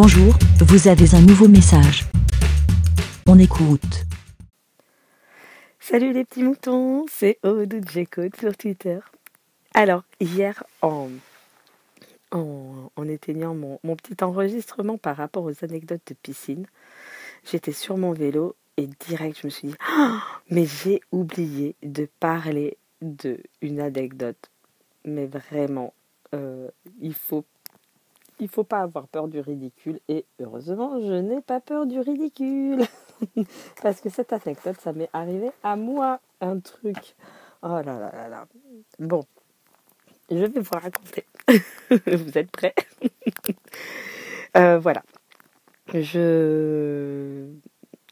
Bonjour, vous avez un nouveau message. On écoute. Salut les petits moutons, c'est Odou Code sur Twitter. Alors, hier, en, en, éteignant mon, petit enregistrement par rapport aux anecdotes de piscine, j'étais sur mon vélo et direct, je me suis dit, oh, mais j'ai oublié de parler de une anecdote. Mais vraiment, euh, il faut il faut pas avoir peur du ridicule et heureusement je n'ai pas peur du ridicule. Parce que cette anecdote ça m'est arrivé à moi. Un truc. Oh là là là là. Bon. Je vais vous raconter. Vous êtes prêts? Euh, voilà. Je.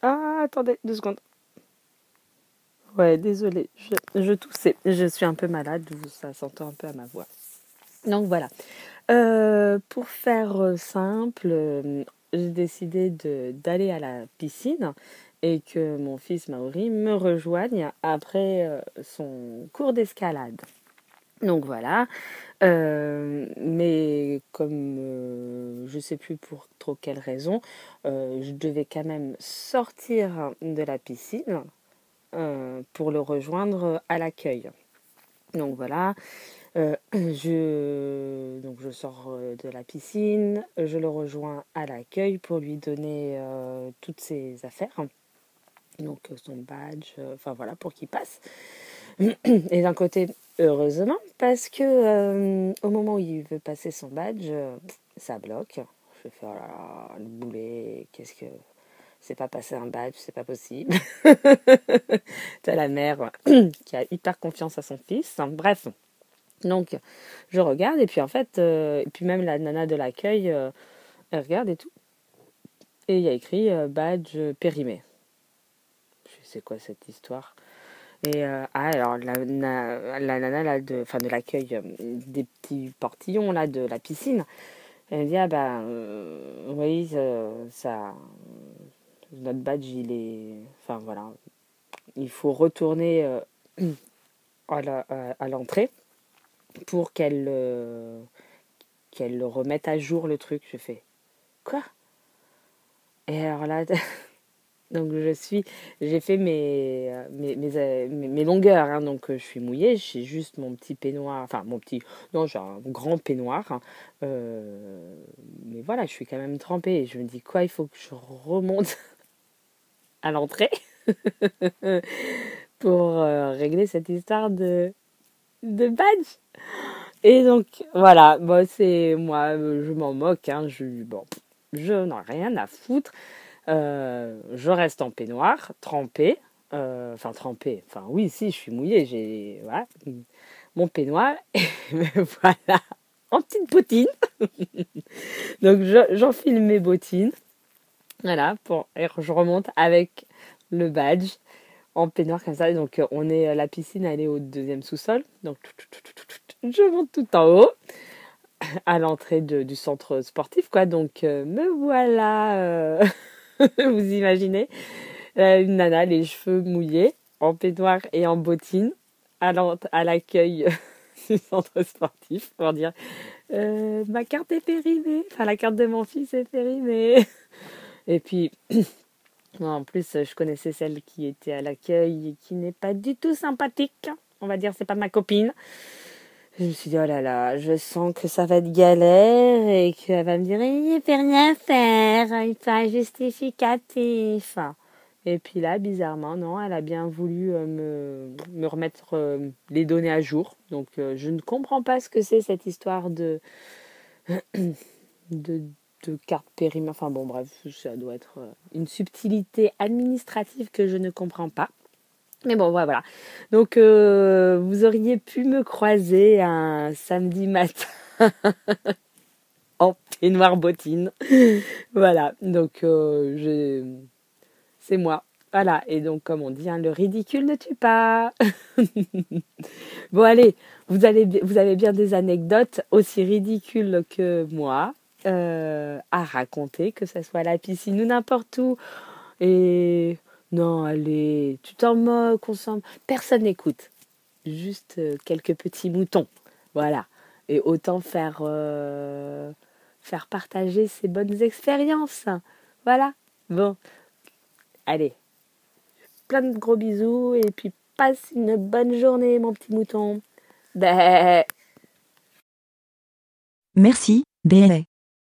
Ah attendez deux secondes. Ouais désolé je, je toussais. Je suis un peu malade. Ça s'entend un peu à ma voix. Donc voilà euh, pour faire euh, simple, euh, j'ai décidé d'aller à la piscine et que mon fils Maori me rejoigne après son cours d'escalade. Donc voilà. mais comme je ne sais plus pour trop quelle raison, je devais quand même sortir de la piscine pour le rejoindre à l'accueil. Donc voilà, euh, je, donc je sors euh, de la piscine, je le rejoins à l'accueil pour lui donner euh, toutes ses affaires, donc son badge, enfin voilà, pour qu'il passe. Et d'un côté, heureusement, parce que au moment où il veut passer son badge, ça bloque. Je fais, oh là le boulet, qu'est-ce que. C'est pas passer un badge, c'est pas possible. T'as la mère qui a hyper confiance à son fils. Bref, donc, je regarde et puis en fait, euh, et puis même la nana de l'accueil, euh, elle regarde et tout. Et il y a écrit euh, badge périmé. Je sais quoi cette histoire? Et ah, alors la, nana de, de l'accueil des petits portillons là de la piscine, elle me dit ah bah oui ça, notre badge il est, enfin voilà, il faut retourner à l'entrée pour qu'elle euh, qu'elle remette à jour le truc. Je fais quoi? Et alors là, donc je suis, j'ai fait mes mes, longueurs, hein, donc je suis mouillée. J'ai juste mon petit peignoir, enfin mon petit, non, j'ai un grand peignoir. Hein, euh, mais voilà, je suis quand même trempée. Et je me dis quoi Il faut que je remonte à l'entrée pour euh, régler cette histoire de de badge. Et donc, voilà, bon, c'est moi, je m'en moque, hein, je, bon, je n'en ai rien à foutre. Euh, je reste en peignoir, trempé, euh, enfin trempé, enfin oui, si, je suis mouillée, j'ai mon peignoir, et voilà, en petite bottine. donc j'enfile mes bottines, voilà, pour, et je remonte avec le badge en peignoir comme ça. Donc euh, on est la piscine, elle est au deuxième sous-sol. Donc je monte tout en haut à l'entrée du centre sportif quoi. Donc euh, me voilà, euh, vous imaginez une nana les cheveux mouillés en peignoir et en bottines à l'accueil du centre sportif pour dire ma carte est périmée, enfin la carte de mon fils est périmée. Et puis en plus, je connaissais celle qui était à l'accueil et qui n'est pas du tout sympathique. On va dire, c'est pas ma copine. Je me suis dit, oh là là, je sens que ça va être galère et qu'elle va me dire, il ne fait rien faire, il fait un justificatif. Et puis là, bizarrement, non, elle a bien voulu euh, me, me remettre euh, les données à jour. Donc, euh, je ne comprends pas ce que c'est cette histoire de de carte périmée. Enfin bon, bref, ça doit être euh, une subtilité administrative que je ne comprends pas. Mais bon, voilà. Donc, euh, vous auriez pu me croiser un samedi matin en peignoir bottine. voilà. Donc, euh, c'est moi. Voilà. Et donc, comme on dit, hein, le ridicule ne tue pas. bon, allez, vous avez bien des anecdotes aussi ridicules que moi. Euh, à raconter, que ce soit à la piscine ou n'importe où. Et non, allez, tu t'en moques, on Personne n'écoute. Juste euh, quelques petits moutons. Voilà. Et autant faire, euh, faire partager ces bonnes expériences. Voilà. Bon. Allez. Plein de gros bisous et puis passe une bonne journée, mon petit mouton. Bah. Merci, BLA.